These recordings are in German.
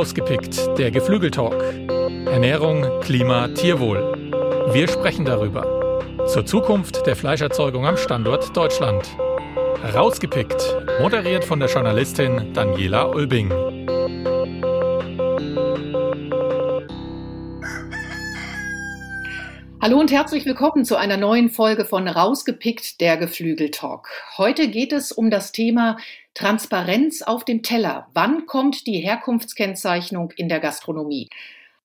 Rausgepickt, der Geflügeltalk. Ernährung, Klima, Tierwohl. Wir sprechen darüber. Zur Zukunft der Fleischerzeugung am Standort Deutschland. Rausgepickt, moderiert von der Journalistin Daniela Ulbing. Hallo und herzlich willkommen zu einer neuen Folge von Rausgepickt der Geflügeltalk. Heute geht es um das Thema Transparenz auf dem Teller. Wann kommt die Herkunftskennzeichnung in der Gastronomie?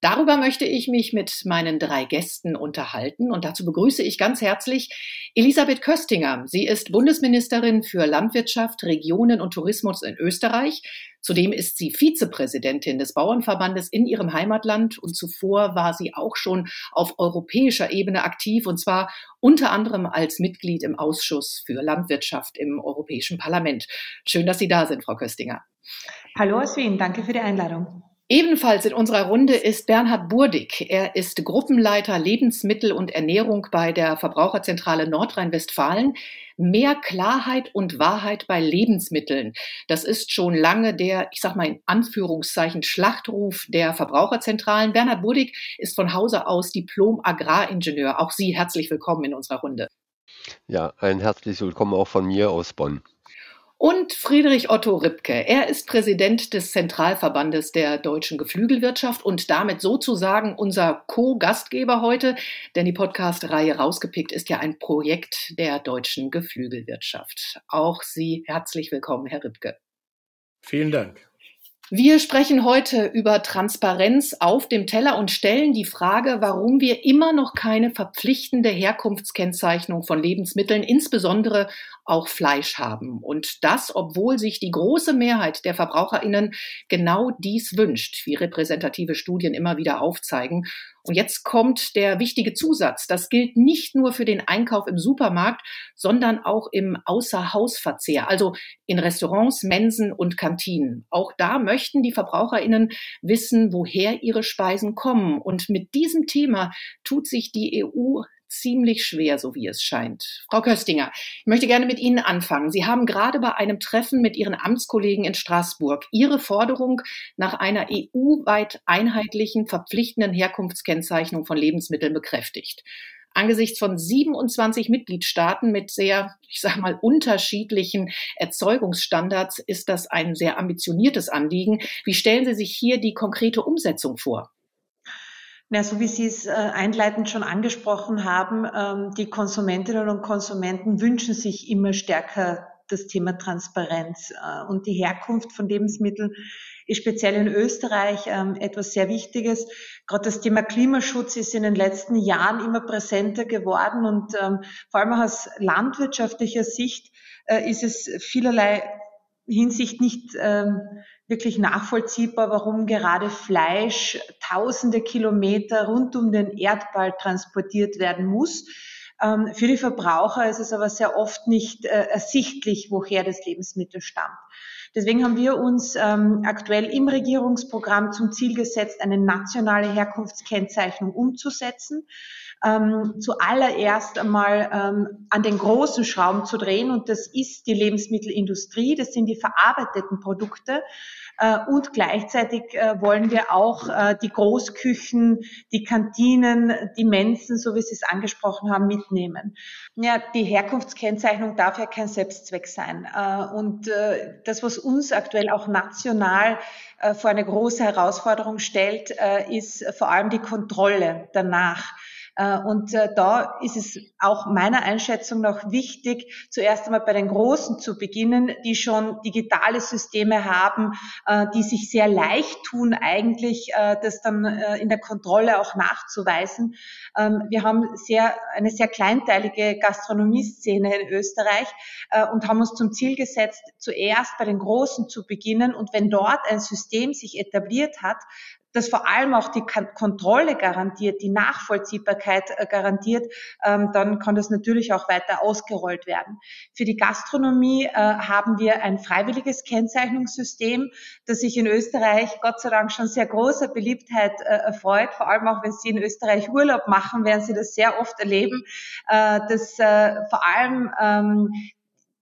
Darüber möchte ich mich mit meinen drei Gästen unterhalten und dazu begrüße ich ganz herzlich Elisabeth Köstinger. Sie ist Bundesministerin für Landwirtschaft, Regionen und Tourismus in Österreich. Zudem ist sie Vizepräsidentin des Bauernverbandes in ihrem Heimatland und zuvor war sie auch schon auf europäischer Ebene aktiv und zwar unter anderem als Mitglied im Ausschuss für Landwirtschaft im Europäischen Parlament. Schön, dass Sie da sind, Frau Köstinger. Hallo aus Wien, danke für die Einladung. Ebenfalls in unserer Runde ist Bernhard Burdig. Er ist Gruppenleiter Lebensmittel und Ernährung bei der Verbraucherzentrale Nordrhein-Westfalen. Mehr Klarheit und Wahrheit bei Lebensmitteln. Das ist schon lange der, ich sag mal in Anführungszeichen, Schlachtruf der Verbraucherzentralen. Bernhard Burdig ist von Hause aus Diplom-Agraringenieur. Auch Sie herzlich willkommen in unserer Runde. Ja, ein herzliches Willkommen auch von mir aus Bonn und Friedrich Otto Ripke. Er ist Präsident des Zentralverbandes der deutschen Geflügelwirtschaft und damit sozusagen unser Co-Gastgeber heute, denn die Podcast-Reihe Rausgepickt ist ja ein Projekt der deutschen Geflügelwirtschaft. Auch Sie herzlich willkommen, Herr Ripke. Vielen Dank. Wir sprechen heute über Transparenz auf dem Teller und stellen die Frage, warum wir immer noch keine verpflichtende Herkunftskennzeichnung von Lebensmitteln, insbesondere auch Fleisch haben. Und das, obwohl sich die große Mehrheit der Verbraucherinnen genau dies wünscht, wie repräsentative Studien immer wieder aufzeigen. Und jetzt kommt der wichtige Zusatz. Das gilt nicht nur für den Einkauf im Supermarkt, sondern auch im Außerhausverzehr, also in Restaurants, Mensen und Kantinen. Auch da möchten die Verbraucherinnen wissen, woher ihre Speisen kommen. Und mit diesem Thema tut sich die EU ziemlich schwer, so wie es scheint. Frau Köstinger, ich möchte gerne mit Ihnen anfangen. Sie haben gerade bei einem Treffen mit Ihren Amtskollegen in Straßburg Ihre Forderung nach einer EU-weit einheitlichen, verpflichtenden Herkunftskennzeichnung von Lebensmitteln bekräftigt. Angesichts von 27 Mitgliedstaaten mit sehr, ich sage mal, unterschiedlichen Erzeugungsstandards ist das ein sehr ambitioniertes Anliegen. Wie stellen Sie sich hier die konkrete Umsetzung vor? Na, so wie Sie es äh, einleitend schon angesprochen haben, ähm, die Konsumentinnen und Konsumenten wünschen sich immer stärker das Thema Transparenz äh, und die Herkunft von Lebensmitteln ist speziell in Österreich ähm, etwas sehr Wichtiges. Gerade das Thema Klimaschutz ist in den letzten Jahren immer präsenter geworden und ähm, vor allem aus landwirtschaftlicher Sicht äh, ist es vielerlei Hinsicht nicht wirklich nachvollziehbar, warum gerade Fleisch tausende Kilometer rund um den Erdball transportiert werden muss. Ähm, für die Verbraucher ist es aber sehr oft nicht äh, ersichtlich, woher das Lebensmittel stammt. Deswegen haben wir uns ähm, aktuell im Regierungsprogramm zum Ziel gesetzt, eine nationale Herkunftskennzeichnung umzusetzen. Ähm, zuallererst einmal ähm, an den großen Schrauben zu drehen und das ist die Lebensmittelindustrie, das sind die verarbeiteten Produkte. Äh, und gleichzeitig äh, wollen wir auch äh, die Großküchen, die Kantinen, die Mensen, so wie Sie es angesprochen haben, mitnehmen. Ja, die Herkunftskennzeichnung darf ja kein Selbstzweck sein. Und das, was uns aktuell auch national vor eine große Herausforderung stellt, ist vor allem die Kontrolle danach. Äh, und äh, da ist es auch meiner Einschätzung nach wichtig, zuerst einmal bei den Großen zu beginnen, die schon digitale Systeme haben, äh, die sich sehr leicht tun, eigentlich das dann in der Kontrolle auch nachzuweisen. Ähm, wir haben sehr, eine sehr kleinteilige Gastronomieszene in Österreich und haben uns zum Ziel gesetzt, zuerst bei den Großen zu beginnen. Und wenn dort ein System sich etabliert hat, das vor allem auch die Kontrolle garantiert, die Nachvollziehbarkeit äh, garantiert, ähm, dann kann das natürlich auch weiter ausgerollt werden. Für die Gastronomie äh, haben wir ein freiwilliges Kennzeichnungssystem, das sich in Österreich Gott sei Dank schon sehr großer Beliebtheit äh, erfreut. Vor allem auch, wenn Sie in Österreich Urlaub machen, werden Sie das sehr oft erleben, dass vor allem ähm,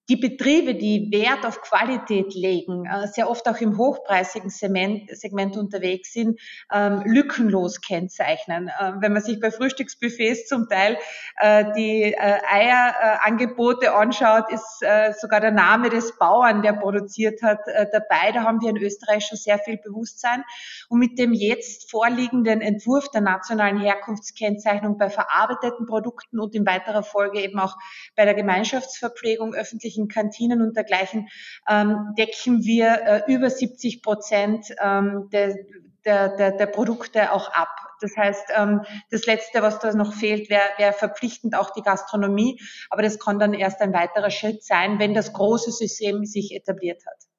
die Betriebe, die Wert auf Qualität legen, äh, sehr oft auch im hochpreisigen Segment, unterwegs sind, ähm, lückenlos kennzeichnen. Äh, wenn man sich bei Frühstücksbuffets zum Teil äh, die Eierangebote anschaut, ist sogar der Name des Bauern, der produziert hat, dabei. Da haben wir in Österreich schon sehr viel Bewusstsein. Und mit dem jetzt vorliegenden Entwurf der nationalen Herkunftskennzeichnung bei verarbeiteten Produkten und in weiterer Folge eben auch bei der Gemeinschaftsverpflegung öffentlich öffentlichen Kantinen und dergleichen ähm, decken wir äh, über 70 Prozent ähm, der, der, der, der Produkte auch ab. Das heißt, ähm, das Letzte, was da noch fehlt, wäre wär verpflichtend auch die Gastronomie. Aber das kann dann erst ein weiterer Schritt sein, wenn das große System sich etabliert hat.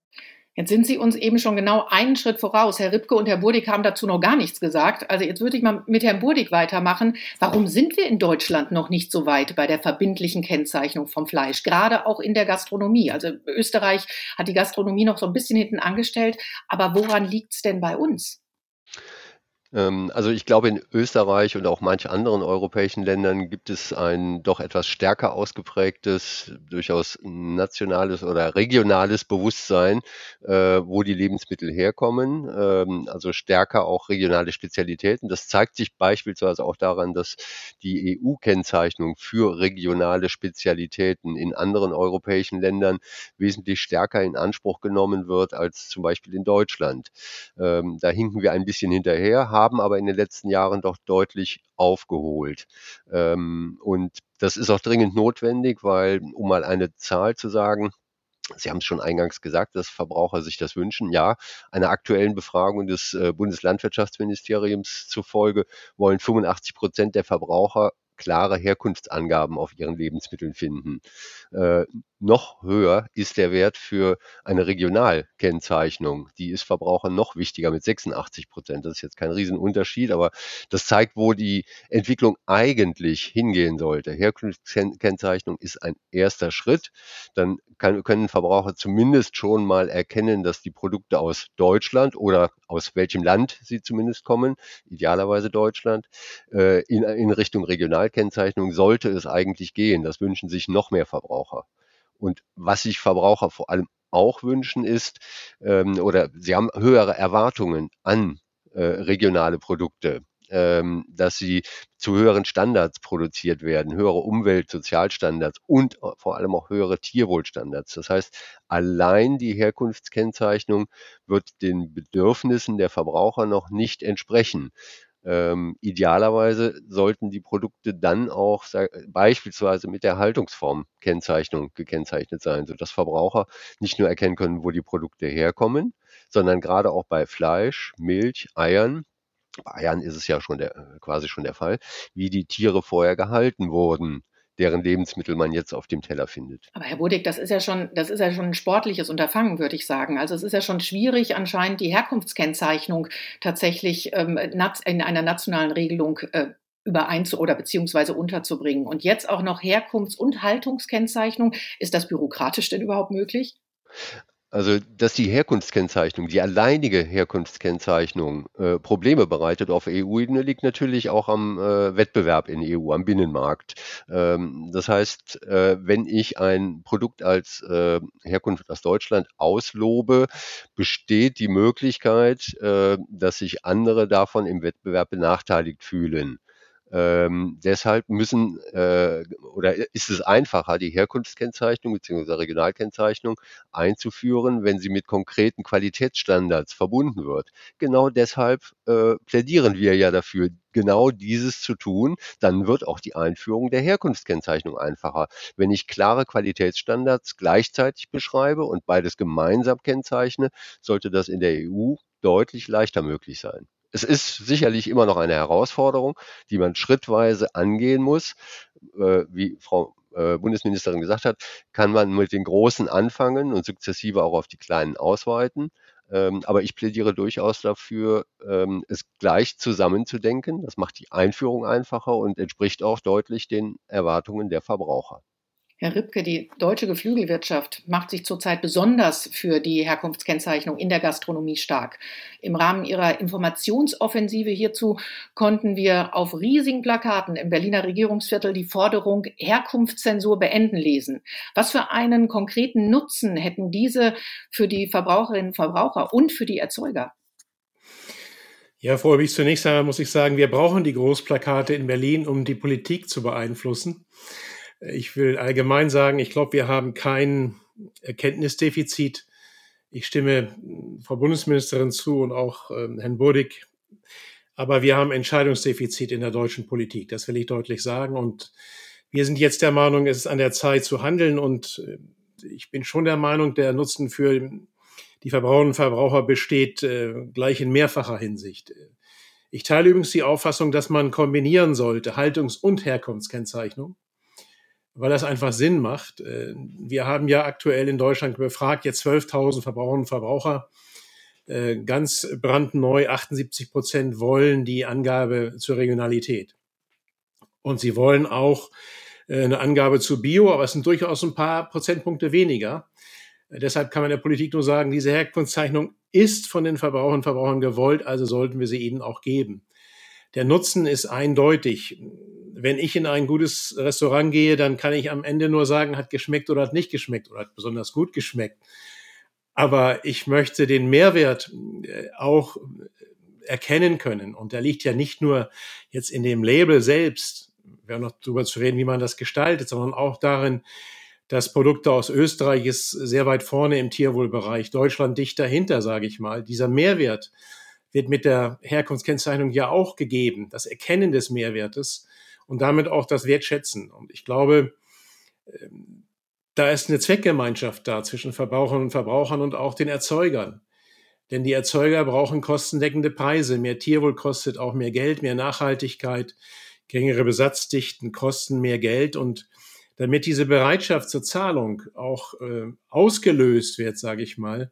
Jetzt sind Sie uns eben schon genau einen Schritt voraus. Herr Ripke und Herr Burdig haben dazu noch gar nichts gesagt. Also jetzt würde ich mal mit Herrn Burdig weitermachen. Warum sind wir in Deutschland noch nicht so weit bei der verbindlichen Kennzeichnung vom Fleisch? Gerade auch in der Gastronomie. Also Österreich hat die Gastronomie noch so ein bisschen hinten angestellt. Aber woran liegt es denn bei uns? Ähm, also ich glaube, in Österreich und auch manch anderen europäischen Ländern gibt es ein doch etwas stärker ausgeprägtes, durchaus nationales oder regionales Bewusstsein, äh, wo die Lebensmittel herkommen. Ähm, also stärker auch regionale Spezialitäten. Das zeigt sich beispielsweise auch daran, dass die EU-Kennzeichnung für regionale Spezialitäten in anderen europäischen Ländern wesentlich stärker in Anspruch genommen wird als zum Beispiel in Deutschland. Ähm, da hinken wir ein bisschen hinterher, haben haben aber in den letzten Jahren doch deutlich aufgeholt. Ähm, und das ist auch dringend notwendig, weil, um mal eine Zahl zu sagen, Sie haben es schon eingangs gesagt, dass Verbraucher sich das wünschen. Ja, einer aktuellen Befragung des äh, Bundeslandwirtschaftsministeriums zufolge wollen 85 Prozent der Verbraucher klare Herkunftsangaben auf ihren Lebensmitteln finden. Äh, noch höher ist der Wert für eine Regionalkennzeichnung. Die ist Verbrauchern noch wichtiger mit 86 Prozent. Das ist jetzt kein Riesenunterschied, aber das zeigt, wo die Entwicklung eigentlich hingehen sollte. Herkunftskennzeichnung ist ein erster Schritt. Dann kann, können Verbraucher zumindest schon mal erkennen, dass die Produkte aus Deutschland oder aus welchem Land sie zumindest kommen, idealerweise Deutschland, äh, in, in Richtung Regionalkennzeichnung sollte es eigentlich gehen. Das wünschen sich noch mehr Verbraucher. Und was sich Verbraucher vor allem auch wünschen ist, ähm, oder sie haben höhere Erwartungen an äh, regionale Produkte, ähm, dass sie zu höheren Standards produziert werden, höhere Umwelt-, Sozialstandards und vor allem auch höhere Tierwohlstandards. Das heißt, allein die Herkunftskennzeichnung wird den Bedürfnissen der Verbraucher noch nicht entsprechen. Ähm, idealerweise sollten die Produkte dann auch beispielsweise mit der Haltungsformkennzeichnung gekennzeichnet sein, sodass Verbraucher nicht nur erkennen können, wo die Produkte herkommen, sondern gerade auch bei Fleisch, Milch, Eiern, bei Eiern ist es ja schon der, äh, quasi schon der Fall, wie die Tiere vorher gehalten wurden deren Lebensmittel man jetzt auf dem Teller findet. Aber Herr Bodig, das ist ja schon, das ist ja schon ein sportliches Unterfangen, würde ich sagen. Also es ist ja schon schwierig, anscheinend die Herkunftskennzeichnung tatsächlich ähm, in einer nationalen Regelung äh, übereinzu oder beziehungsweise unterzubringen. Und jetzt auch noch Herkunfts- und Haltungskennzeichnung. Ist das bürokratisch denn überhaupt möglich? Also, dass die Herkunftskennzeichnung, die alleinige Herkunftskennzeichnung äh, Probleme bereitet auf EU-Ebene, liegt natürlich auch am äh, Wettbewerb in EU, am Binnenmarkt. Ähm, das heißt, äh, wenn ich ein Produkt als äh, Herkunft aus Deutschland auslobe, besteht die Möglichkeit, äh, dass sich andere davon im Wettbewerb benachteiligt fühlen. Ähm, deshalb müssen äh, oder ist es einfacher, die Herkunftskennzeichnung bzw. Regionalkennzeichnung einzuführen, wenn sie mit konkreten Qualitätsstandards verbunden wird. Genau deshalb äh, plädieren wir ja dafür, genau dieses zu tun. Dann wird auch die Einführung der Herkunftskennzeichnung einfacher. Wenn ich klare Qualitätsstandards gleichzeitig beschreibe und beides gemeinsam kennzeichne, sollte das in der EU deutlich leichter möglich sein. Es ist sicherlich immer noch eine Herausforderung, die man schrittweise angehen muss. Äh, wie Frau äh, Bundesministerin gesagt hat, kann man mit den Großen anfangen und sukzessive auch auf die Kleinen ausweiten. Ähm, aber ich plädiere durchaus dafür, ähm, es gleich zusammenzudenken. Das macht die Einführung einfacher und entspricht auch deutlich den Erwartungen der Verbraucher. Herr Ripke, die deutsche Geflügelwirtschaft macht sich zurzeit besonders für die Herkunftskennzeichnung in der Gastronomie stark. Im Rahmen ihrer Informationsoffensive hierzu konnten wir auf riesigen Plakaten im Berliner Regierungsviertel die Forderung Herkunftszensur beenden lesen. Was für einen konkreten Nutzen hätten diese für die Verbraucherinnen und Verbraucher und für die Erzeuger? Ja, Frau Obig, zunächst einmal muss ich sagen, wir brauchen die Großplakate in Berlin, um die Politik zu beeinflussen. Ich will allgemein sagen, ich glaube, wir haben kein Erkenntnisdefizit. Ich stimme Frau Bundesministerin zu und auch äh, Herrn Burdig. Aber wir haben Entscheidungsdefizit in der deutschen Politik. Das will ich deutlich sagen. Und wir sind jetzt der Meinung, es ist an der Zeit zu handeln. Und äh, ich bin schon der Meinung, der Nutzen für die Verbraucherinnen und Verbraucher besteht äh, gleich in mehrfacher Hinsicht. Ich teile übrigens die Auffassung, dass man kombinieren sollte, Haltungs- und Herkunftskennzeichnung weil das einfach Sinn macht. Äh, wir haben ja aktuell in Deutschland befragt, jetzt 12.000 Verbraucherinnen und Verbraucher. Äh, ganz brandneu, 78 Prozent wollen die Angabe zur Regionalität. Und sie wollen auch äh, eine Angabe zu Bio, aber es sind durchaus ein paar Prozentpunkte weniger. Deshalb kann man der Politik nur sagen, diese Herkunftszeichnung ist von den Verbrauchern und Verbrauchern gewollt, also sollten wir sie ihnen auch geben. Der Nutzen ist eindeutig wenn ich in ein gutes Restaurant gehe, dann kann ich am Ende nur sagen, hat geschmeckt oder hat nicht geschmeckt oder hat besonders gut geschmeckt. Aber ich möchte den Mehrwert äh, auch erkennen können. Und der liegt ja nicht nur jetzt in dem Label selbst, wir haben noch darüber zu reden, wie man das gestaltet, sondern auch darin, dass Produkte aus Österreich ist sehr weit vorne im Tierwohlbereich, Deutschland dicht dahinter, sage ich mal. Dieser Mehrwert wird mit der Herkunftskennzeichnung ja auch gegeben, das Erkennen des Mehrwertes und damit auch das Wertschätzen. Und ich glaube, ähm, da ist eine Zweckgemeinschaft da zwischen Verbrauchern und Verbrauchern und auch den Erzeugern. Denn die Erzeuger brauchen kostendeckende Preise. Mehr Tierwohl kostet auch mehr Geld, mehr Nachhaltigkeit, geringere Besatzdichten kosten mehr Geld. Und damit diese Bereitschaft zur Zahlung auch äh, ausgelöst wird, sage ich mal,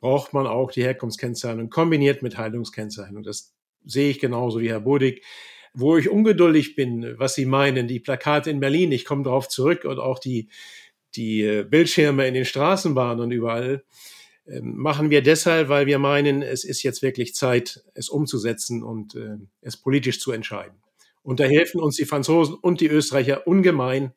braucht man auch die Herkunftskennzeichnung kombiniert mit Haltungskennzeichnung. Das sehe ich genauso wie Herr Bodig. Wo ich ungeduldig bin, was Sie meinen, die Plakate in Berlin, ich komme darauf zurück und auch die, die äh, Bildschirme in den Straßenbahnen und überall, ähm, machen wir deshalb, weil wir meinen, es ist jetzt wirklich Zeit, es umzusetzen und äh, es politisch zu entscheiden. Und da helfen uns die Franzosen und die Österreicher ungemein,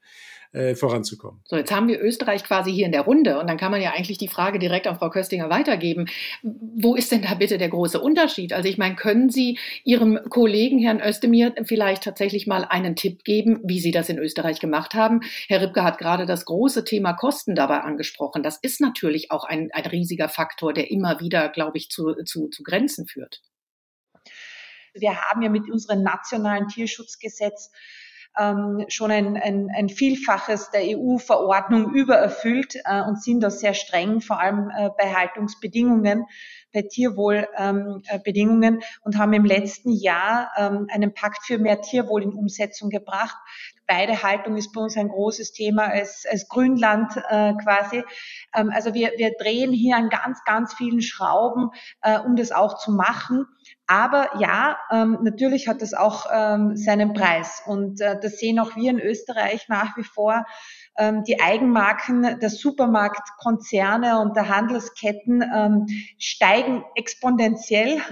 äh, voranzukommen. So, jetzt haben wir Österreich quasi hier in der Runde und dann kann man ja eigentlich die Frage direkt an Frau Köstinger weitergeben. Wo ist denn da bitte der große Unterschied? Also ich meine, können Sie Ihrem Kollegen Herrn Özdemir vielleicht tatsächlich mal einen Tipp geben, wie Sie das in Österreich gemacht haben? Herr Ripke hat gerade das große Thema Kosten dabei angesprochen. Das ist natürlich auch ein, ein riesiger Faktor, der immer wieder, glaube ich, zu, zu, zu Grenzen führt. Wir haben ja mit unserem nationalen Tierschutzgesetz ähm, schon ein, ein, ein Vielfaches der EU-Verordnung übererfüllt äh, und sind da sehr streng, vor allem äh, bei Haltungsbedingungen, bei Tierwohlbedingungen ähm, äh, und haben im letzten Jahr ähm, einen Pakt für mehr Tierwohl in Umsetzung gebracht. Beide Haltung ist bei uns ein großes Thema als, als Grünland äh, quasi. Ähm, also wir, wir drehen hier an ganz, ganz vielen Schrauben, äh, um das auch zu machen. Aber ja, ähm, natürlich hat das auch ähm, seinen Preis. Und äh, das sehen auch wir in Österreich nach wie vor. Ähm, die Eigenmarken der Supermarktkonzerne und der Handelsketten ähm, steigen exponentiell.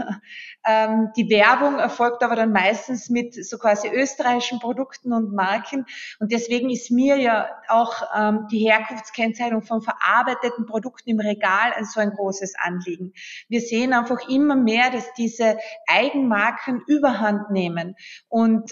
Ähm, die Werbung erfolgt aber dann meistens mit so quasi österreichischen Produkten und Marken. Und deswegen ist mir ja auch die Herkunftskennzeichnung von verarbeiteten Produkten im Regal ein so ein großes Anliegen. Wir sehen einfach immer mehr, dass diese Eigenmarken überhand nehmen. Und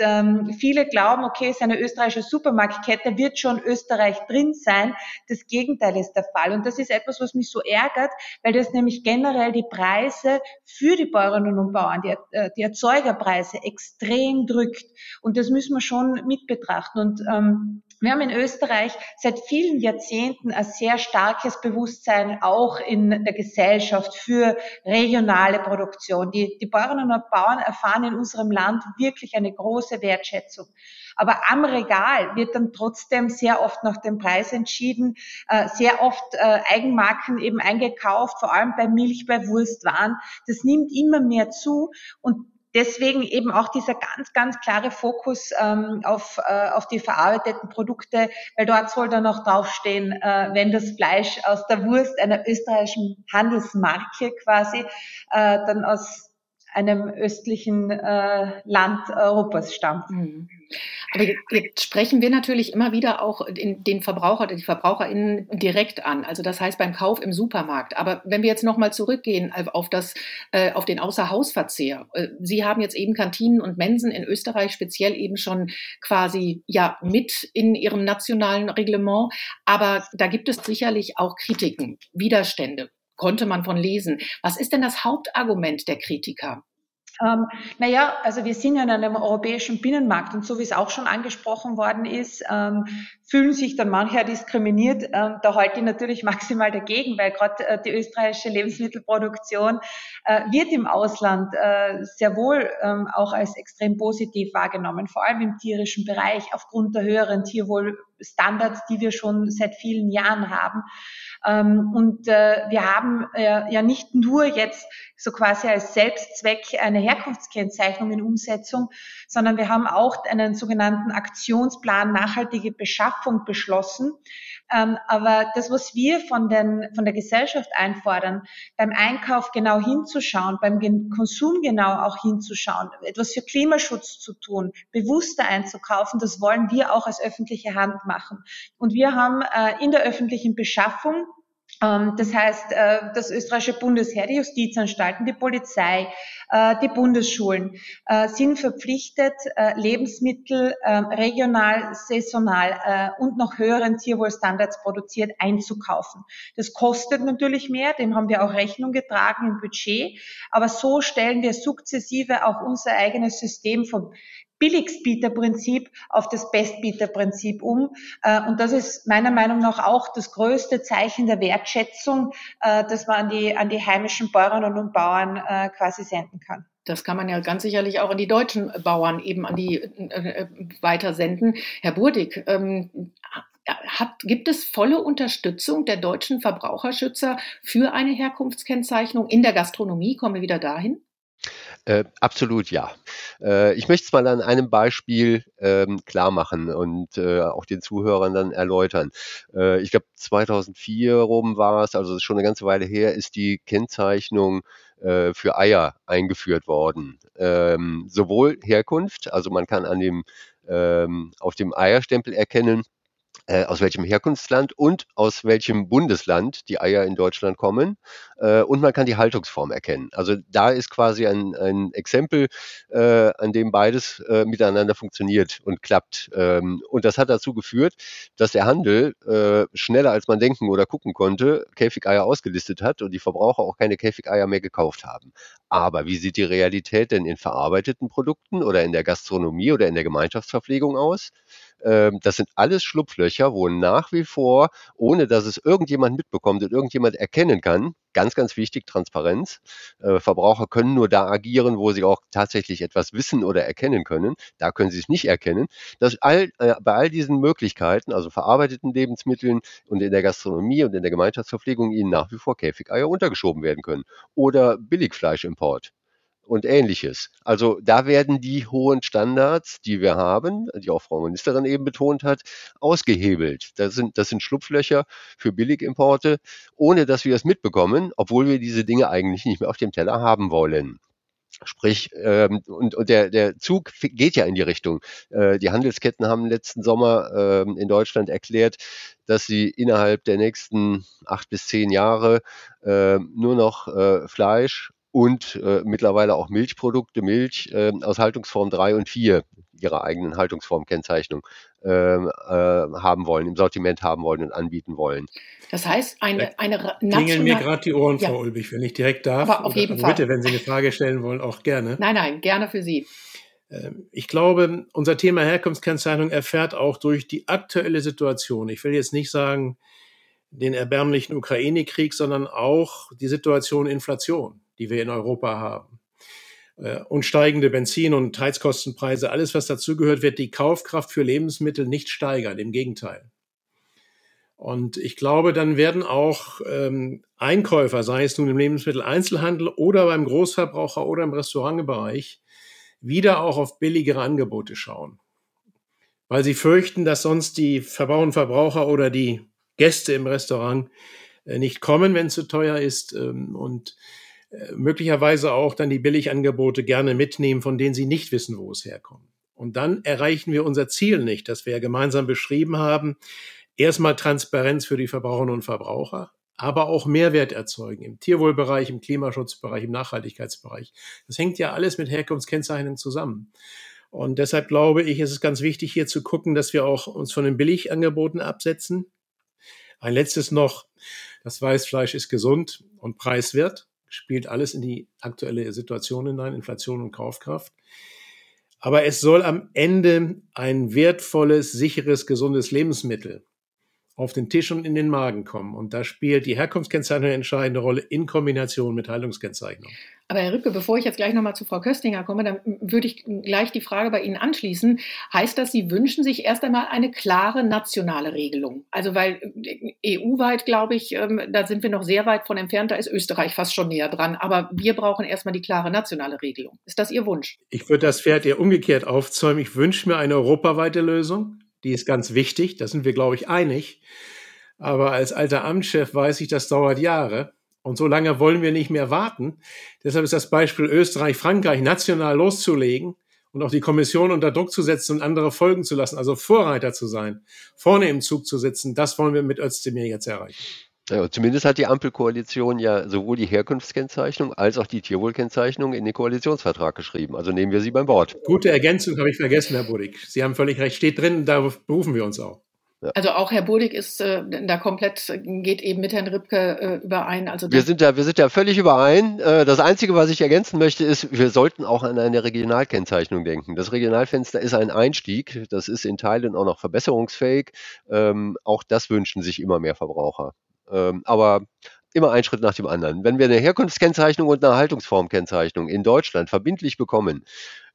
viele glauben, okay, es ist eine österreichische Supermarktkette, wird schon Österreich drin sein. Das Gegenteil ist der Fall. Und das ist etwas, was mich so ärgert, weil das nämlich generell die Preise für die Bäuerinnen und Bauern Bauern, die, äh, die Erzeugerpreise extrem drückt. Und das müssen wir schon mit betrachten. Und ähm, wir haben in Österreich seit vielen Jahrzehnten ein sehr starkes Bewusstsein auch in der Gesellschaft für regionale Produktion. Die, die Bäuerinnen und Bauern erfahren in unserem Land wirklich eine große Wertschätzung. Aber am Regal wird dann trotzdem sehr oft nach dem Preis entschieden, äh, sehr oft äh, Eigenmarken eben eingekauft, vor allem bei Milch, bei Wurstwaren. Das nimmt immer mehr zu und deswegen eben auch dieser ganz, ganz klare Fokus ähm, auf, äh, auf die verarbeiteten Produkte, weil dort soll dann auch draufstehen, äh, wenn das Fleisch aus der Wurst einer österreichischen Handelsmarke quasi äh, dann aus einem östlichen äh, Land Europas stammt. Mhm. Aber jetzt sprechen wir natürlich immer wieder auch den Verbraucher, die VerbraucherInnen direkt an. Also das heißt beim Kauf im Supermarkt. Aber wenn wir jetzt nochmal zurückgehen auf das, äh, auf den Außerhausverzehr. Äh, Sie haben jetzt eben Kantinen und Mensen in Österreich speziell eben schon quasi ja mit in Ihrem nationalen Reglement. Aber da gibt es sicherlich auch Kritiken, Widerstände konnte man von lesen. Was ist denn das Hauptargument der Kritiker? Ähm, naja, also wir sind ja in einem europäischen Binnenmarkt und so wie es auch schon angesprochen worden ist, ähm, fühlen sich dann mancher diskriminiert. Ähm, da halte ich natürlich maximal dagegen, weil gerade äh, die österreichische Lebensmittelproduktion äh, wird im Ausland äh, sehr wohl ähm, auch als extrem positiv wahrgenommen, vor allem im tierischen Bereich aufgrund der höheren Tierwohlstandards, die wir schon seit vielen Jahren haben. Ähm, und äh, wir haben äh, ja nicht nur jetzt so quasi als Selbstzweck eine Herkunftskennzeichnung in Umsetzung, sondern wir haben auch einen sogenannten Aktionsplan nachhaltige Beschaffung beschlossen. Ähm, aber das, was wir von, den, von der Gesellschaft einfordern, beim Einkauf genau hinzuschauen, beim Konsum genau auch hinzuschauen, etwas für Klimaschutz zu tun, bewusster einzukaufen, das wollen wir auch als öffentliche Hand machen. Und wir haben äh, in der öffentlichen Beschaffung ähm, das heißt, äh, das österreichische Bundesheer, die Justizanstalten, die Polizei, äh, die Bundesschulen äh, sind verpflichtet, Lebensmittel ähm, regional, saisonal und noch höheren Tierwohlstandards produziert einzukaufen. Das kostet natürlich mehr, dem haben wir auch Rechnung getragen im Budget, aber so stellen wir sukzessive auch unser eigenes System vom Billigstbieterprinzip auf das Bestbieterprinzip um. Äh, und das ist meiner Meinung nach auch das größte Zeichen der Wertschätzung, äh, das man an die, an die heimischen Bäuerinnen und Bauern äh, quasi senden kann. Das kann man ja ganz sicherlich auch an die deutschen Bauern eben an die äh, weitersenden. Herr Burdig, ähm, hat, gibt es volle Unterstützung der deutschen Verbraucherschützer für eine Herkunftskennzeichnung in der Gastronomie? Kommen wir wieder dahin? Äh, absolut ja. Äh, ich möchte es mal an einem Beispiel ähm, klar machen und äh, auch den Zuhörern dann erläutern. Äh, ich glaube 2004 rum war es, also schon eine ganze Weile her, ist die Kennzeichnung äh, für Eier eingeführt worden. Ähm, sowohl Herkunft, also man kann an dem ähm, auf dem Eierstempel erkennen, äh, aus welchem Herkunftsland und aus welchem Bundesland die Eier in Deutschland kommen. Äh, und man kann die Haltungsform erkennen. Also da ist quasi ein, ein Exempel, äh, an dem beides äh, miteinander funktioniert und klappt. Ähm, und das hat dazu geführt, dass der Handel äh, schneller als man denken oder gucken konnte, Käfigeier ausgelistet hat und die Verbraucher auch keine Käfigeier mehr gekauft haben. Aber wie sieht die Realität denn in verarbeiteten Produkten oder in der Gastronomie oder in der Gemeinschaftsverpflegung aus? Ähm, das sind alles Schlupflöcher, wo nach wie vor, ohne dass es irgendjemand mitbekommt und irgendjemand erkennen kann, ganz, ganz wichtig, Transparenz. Äh, Verbraucher können nur da agieren, wo sie auch tatsächlich etwas wissen oder erkennen können. Da können sie es nicht erkennen. Dass all, äh, bei all diesen Möglichkeiten, also verarbeiteten Lebensmitteln und in der Gastronomie und in der Gemeinschaftsverpflegung, ihnen nach wie vor Käfigeier untergeschoben werden können. Oder Billigfleischimport und ähnliches. Also da werden die hohen Standards, die wir haben, die auch Frau Ministerin eben betont hat, ausgehebelt. Das sind, das sind Schlupflöcher für Billigimporte, ohne dass wir es mitbekommen, obwohl wir diese Dinge eigentlich nicht mehr auf dem Teller haben wollen. Sprich, ähm, und, und der, der Zug geht ja in die Richtung. Äh, die Handelsketten haben letzten Sommer ähm, in Deutschland erklärt, dass sie innerhalb der nächsten acht bis zehn Jahre äh, nur noch äh, Fleisch und äh, mittlerweile auch Milchprodukte, Milch äh, aus Haltungsform 3 und 4 ihrer eigenen Haltungsformkennzeichnung äh, äh, haben wollen, im Sortiment haben wollen und anbieten wollen. Das heißt, eine, eine Klingeln mir gerade die Ohren, ja. Frau Ulbich, wenn ich direkt darf. Aber auf jeden also Fall. Bitte, wenn Sie eine Frage stellen wollen, auch gerne. Nein, nein, gerne für Sie. Ähm, ich glaube, unser Thema Herkunftskennzeichnung erfährt auch durch die aktuelle Situation. Ich will jetzt nicht sagen, den erbärmlichen Ukraine-Krieg, sondern auch die Situation Inflation die wir in Europa haben. Äh, und steigende Benzin- und Heizkostenpreise, alles, was dazugehört, wird die Kaufkraft für Lebensmittel nicht steigern. Im Gegenteil. Und ich glaube, dann werden auch ähm, Einkäufer, sei es nun im Lebensmitteleinzelhandel oder beim Großverbraucher oder im Restaurantbereich, wieder auch auf billigere Angebote schauen. Weil sie fürchten, dass sonst die Verbraucher Verbraucher oder die Gäste im Restaurant äh, nicht kommen, wenn es zu teuer ist ähm, und möglicherweise auch dann die Billigangebote gerne mitnehmen, von denen sie nicht wissen, wo es herkommt. Und dann erreichen wir unser Ziel nicht, das wir ja gemeinsam beschrieben haben. Erstmal Transparenz für die Verbraucherinnen und Verbraucher, aber auch Mehrwert erzeugen im Tierwohlbereich, im Klimaschutzbereich, im Nachhaltigkeitsbereich. Das hängt ja alles mit Herkunftskennzeichnung zusammen. Und deshalb glaube ich, ist es ganz wichtig, hier zu gucken, dass wir auch uns von den Billigangeboten absetzen. Ein letztes noch. Das Weißfleisch ist gesund und preiswert, spielt alles in die aktuelle Situation hinein, Inflation und Kaufkraft. Aber es soll am Ende ein wertvolles, sicheres, gesundes Lebensmittel auf den Tisch und in den Magen kommen. Und da spielt die Herkunftskennzeichnung eine entscheidende Rolle in Kombination mit Haltungskennzeichnung. Aber Herr Rübke, bevor ich jetzt gleich nochmal zu Frau Köstinger komme, dann würde ich gleich die Frage bei Ihnen anschließen. Heißt das, Sie wünschen sich erst einmal eine klare nationale Regelung? Also weil EU-weit, glaube ich, ähm, da sind wir noch sehr weit von entfernt, da ist Österreich fast schon näher dran. Aber wir brauchen erstmal die klare nationale Regelung. Ist das Ihr Wunsch? Ich würde das Pferd eher umgekehrt aufzäumen. Ich wünsche mir eine europaweite Lösung. Die ist ganz wichtig, da sind wir, glaube ich, einig. Aber als alter Amtschef weiß ich, das dauert Jahre. Und so lange wollen wir nicht mehr warten. Deshalb ist das Beispiel Österreich, Frankreich national loszulegen und auch die Kommission unter Druck zu setzen und andere folgen zu lassen, also Vorreiter zu sein, vorne im Zug zu sitzen, das wollen wir mit Özdemir jetzt erreichen. Ja, zumindest hat die Ampelkoalition ja sowohl die Herkunftskennzeichnung als auch die Tierwohlkennzeichnung in den Koalitionsvertrag geschrieben. Also nehmen wir sie beim Wort. Gute Ergänzung habe ich vergessen, Herr Budig. Sie haben völlig recht, steht drin, darauf berufen wir uns auch. Ja. Also auch Herr Budig ist äh, da komplett, geht eben mit Herrn Ripke äh, überein. Also wir sind da, wir sind da völlig überein. Äh, das Einzige, was ich ergänzen möchte, ist, wir sollten auch an eine Regionalkennzeichnung denken. Das Regionalfenster ist ein Einstieg. Das ist in Teilen auch noch verbesserungsfähig. Ähm, auch das wünschen sich immer mehr Verbraucher. Ähm, aber immer ein Schritt nach dem anderen. Wenn wir eine Herkunftskennzeichnung und eine Haltungsformkennzeichnung in Deutschland verbindlich bekommen,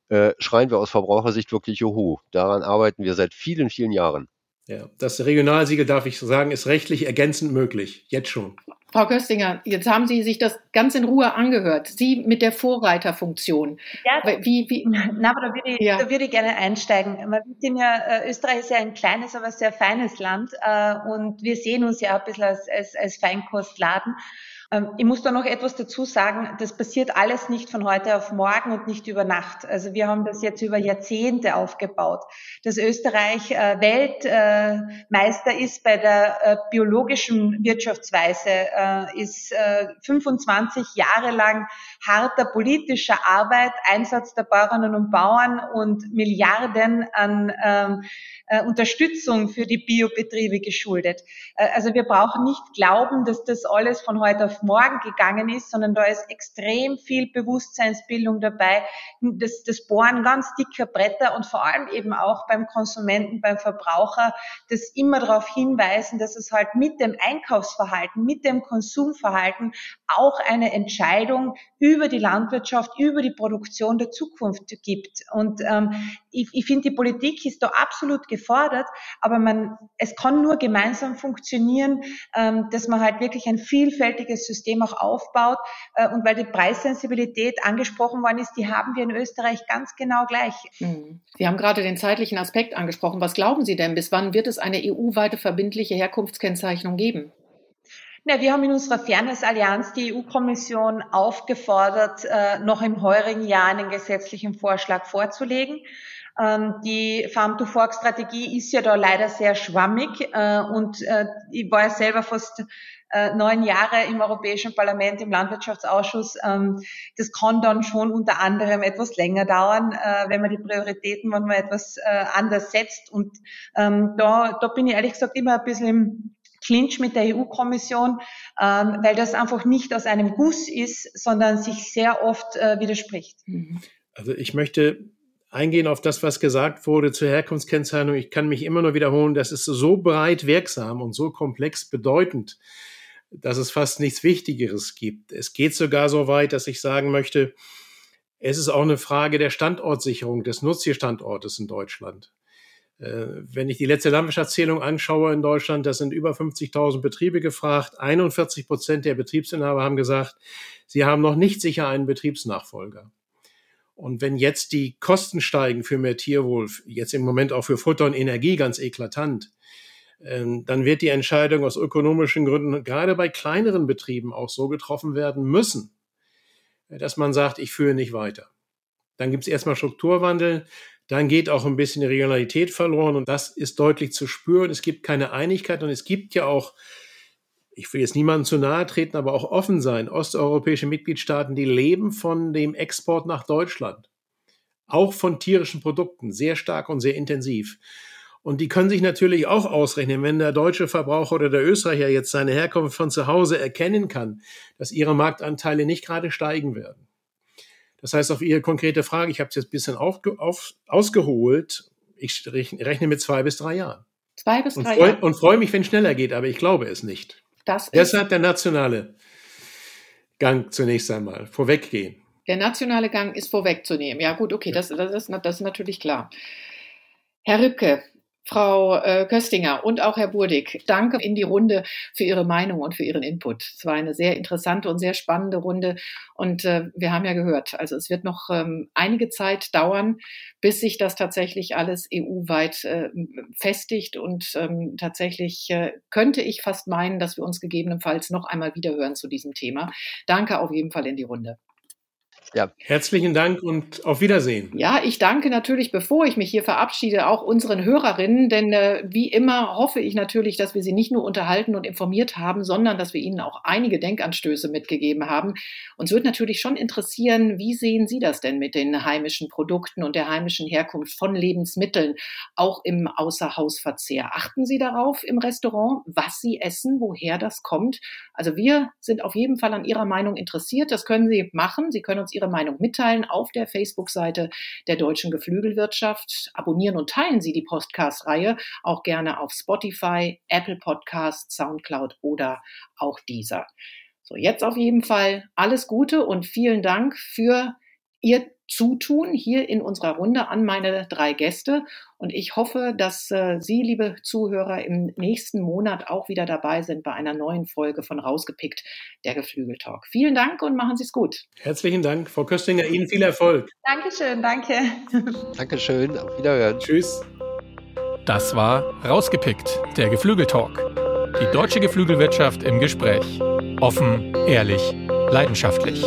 äh, schreien wir aus Verbrauchersicht wirklich Juhu. Daran arbeiten wir seit vielen, vielen Jahren. Ja, das Regionalsiegel, darf ich sagen, ist rechtlich ergänzend möglich. Jetzt schon. Frau Köstinger, jetzt haben Sie sich das ganz in Ruhe angehört. Sie mit der Vorreiterfunktion. Ja, wie, wie, na, aber da würde ich, ja. da würde ich gerne einsteigen. Ja, äh, Österreich ist ja ein kleines, aber sehr feines Land äh, und wir sehen uns ja ein bisschen als, als, als Feinkostladen. Ähm, ich muss da noch etwas dazu sagen, das passiert alles nicht von heute auf morgen und nicht über Nacht. Also wir haben das jetzt über Jahrzehnte aufgebaut. Dass Österreich äh, Weltmeister ist bei der äh, biologischen Wirtschaftsweise, äh, ist 25 Jahre lang harter politischer Arbeit, Einsatz der Bauerinnen und Bauern und Milliarden an ähm, Unterstützung für die Biobetriebe geschuldet. Also wir brauchen nicht glauben, dass das alles von heute auf morgen gegangen ist, sondern da ist extrem viel Bewusstseinsbildung dabei, das, das Bohren ganz dicker Bretter und vor allem eben auch beim Konsumenten, beim Verbraucher, das immer darauf hinweisen, dass es halt mit dem Einkaufsverhalten, mit dem Konsumverhalten auch eine Entscheidung über die Landwirtschaft, über die Produktion der Zukunft gibt. Und ähm, ich, ich finde, die Politik ist da absolut gefordert, aber man, es kann nur gemeinsam funktionieren, ähm, dass man halt wirklich ein vielfältiges System auch aufbaut. Äh, und weil die Preissensibilität angesprochen worden ist, die haben wir in Österreich ganz genau gleich. Hm. Sie haben gerade den zeitlichen Aspekt angesprochen. Was glauben Sie denn, bis wann wird es eine EU-weite verbindliche Herkunftskennzeichnung geben? Ja, wir haben in unserer Fairness-Allianz die EU-Kommission aufgefordert, äh, noch im heurigen Jahr einen gesetzlichen Vorschlag vorzulegen. Ähm, die Farm-to-Fork-Strategie ist ja da leider sehr schwammig äh, und ich war ja selber fast äh, neun Jahre im Europäischen Parlament im Landwirtschaftsausschuss. Ähm, das kann dann schon unter anderem etwas länger dauern, wenn man die Prioritäten manchmal etwas anders setzt. Und ähm, da, da bin ich ehrlich gesagt immer ein bisschen im Clinch mit der EU-Kommission, weil das einfach nicht aus einem Guss ist, sondern sich sehr oft widerspricht. Mhm. Also ich möchte eingehen auf das, was gesagt wurde zur Herkunftskennzeichnung. Ich kann mich immer nur wiederholen, das ist so breit wirksam und so komplex bedeutend, dass es fast nichts Wichtigeres gibt. Es geht sogar so weit, dass ich sagen möchte, es ist auch eine Frage der Standortsicherung des Nutztierstandortes in Deutschland. Äh, wenn ich die letzte Landwirtschaftszählung anschaue in Deutschland, da sind über 50.000 Betriebe gefragt. 41 Prozent der Betriebsinhaber haben gesagt, sie haben noch nicht sicher einen Betriebsnachfolger. Und wenn jetzt die Kosten steigen für mehr Tierwohl, jetzt im Moment auch für Futter und Energie ganz eklatant, dann wird die Entscheidung aus ökonomischen Gründen gerade bei kleineren Betrieben auch so getroffen werden müssen, dass man sagt, ich führe nicht weiter. Dann gibt es erstmal Strukturwandel, dann geht auch ein bisschen die Regionalität verloren und das ist deutlich zu spüren. Es gibt keine Einigkeit und es gibt ja auch, ich will jetzt niemandem zu nahe treten, aber auch offen sein, osteuropäische Mitgliedstaaten, die leben von dem Export nach Deutschland. Auch von tierischen Produkten, sehr stark und sehr intensiv. Und die können sich natürlich auch ausrechnen, wenn der deutsche Verbraucher oder der Österreicher jetzt seine Herkunft von zu Hause erkennen kann, dass ihre Marktanteile nicht gerade steigen werden. Das heißt, auf Ihre konkrete Frage, ich habe es jetzt ein bisschen auf, auf, ausgeholt, ich rechne mit zwei bis drei Jahren. Zwei bis drei Jahre. Und freue mich, wenn es schneller geht, aber ich glaube es nicht. Das Deshalb der nationale Gang zunächst einmal, vorweggehen. Der nationale Gang ist vorwegzunehmen. Ja gut, okay, das, das, ist, das ist natürlich klar. Herr Rübke, Frau äh, Köstinger und auch Herr Burdig, danke in die Runde für Ihre Meinung und für Ihren Input. Es war eine sehr interessante und sehr spannende Runde und äh, wir haben ja gehört, also es wird noch ähm, einige Zeit dauern, bis sich das tatsächlich alles EU-weit äh, festigt und ähm, tatsächlich äh, könnte ich fast meinen, dass wir uns gegebenenfalls noch einmal wiederhören zu diesem Thema. Danke auf jeden Fall in die Runde. Ja. Herzlichen Dank und auf Wiedersehen. Ja, ich danke natürlich, bevor ich mich hier verabschiede, auch unseren Hörerinnen, denn äh, wie immer hoffe ich natürlich, dass wir sie nicht nur unterhalten und informiert haben, sondern dass wir ihnen auch einige Denkanstöße mitgegeben haben. Uns wird natürlich schon interessieren, wie sehen Sie das denn mit den heimischen Produkten und der heimischen Herkunft von Lebensmitteln, auch im Außerhausverzehr? Achten Sie darauf im Restaurant, was Sie essen, woher das kommt? Also wir sind auf jeden Fall an Ihrer Meinung interessiert. Das können Sie machen. Sie können uns Ihre Meinung mitteilen auf der Facebook-Seite der Deutschen Geflügelwirtschaft. Abonnieren und teilen Sie die Podcast-Reihe auch gerne auf Spotify, Apple Podcasts, Soundcloud oder auch dieser. So, jetzt auf jeden Fall alles Gute und vielen Dank für Ihr Zutun hier in unserer Runde an meine drei Gäste. Und ich hoffe, dass äh, Sie, liebe Zuhörer, im nächsten Monat auch wieder dabei sind bei einer neuen Folge von Rausgepickt, der Geflügeltalk. Vielen Dank und machen Sie es gut. Herzlichen Dank, Frau Köstinger. Ihnen viel Erfolg. Dankeschön, danke. Dankeschön, auf Wiederhören. Tschüss. Das war Rausgepickt, der Geflügeltalk. Die deutsche Geflügelwirtschaft im Gespräch. Offen, ehrlich, leidenschaftlich.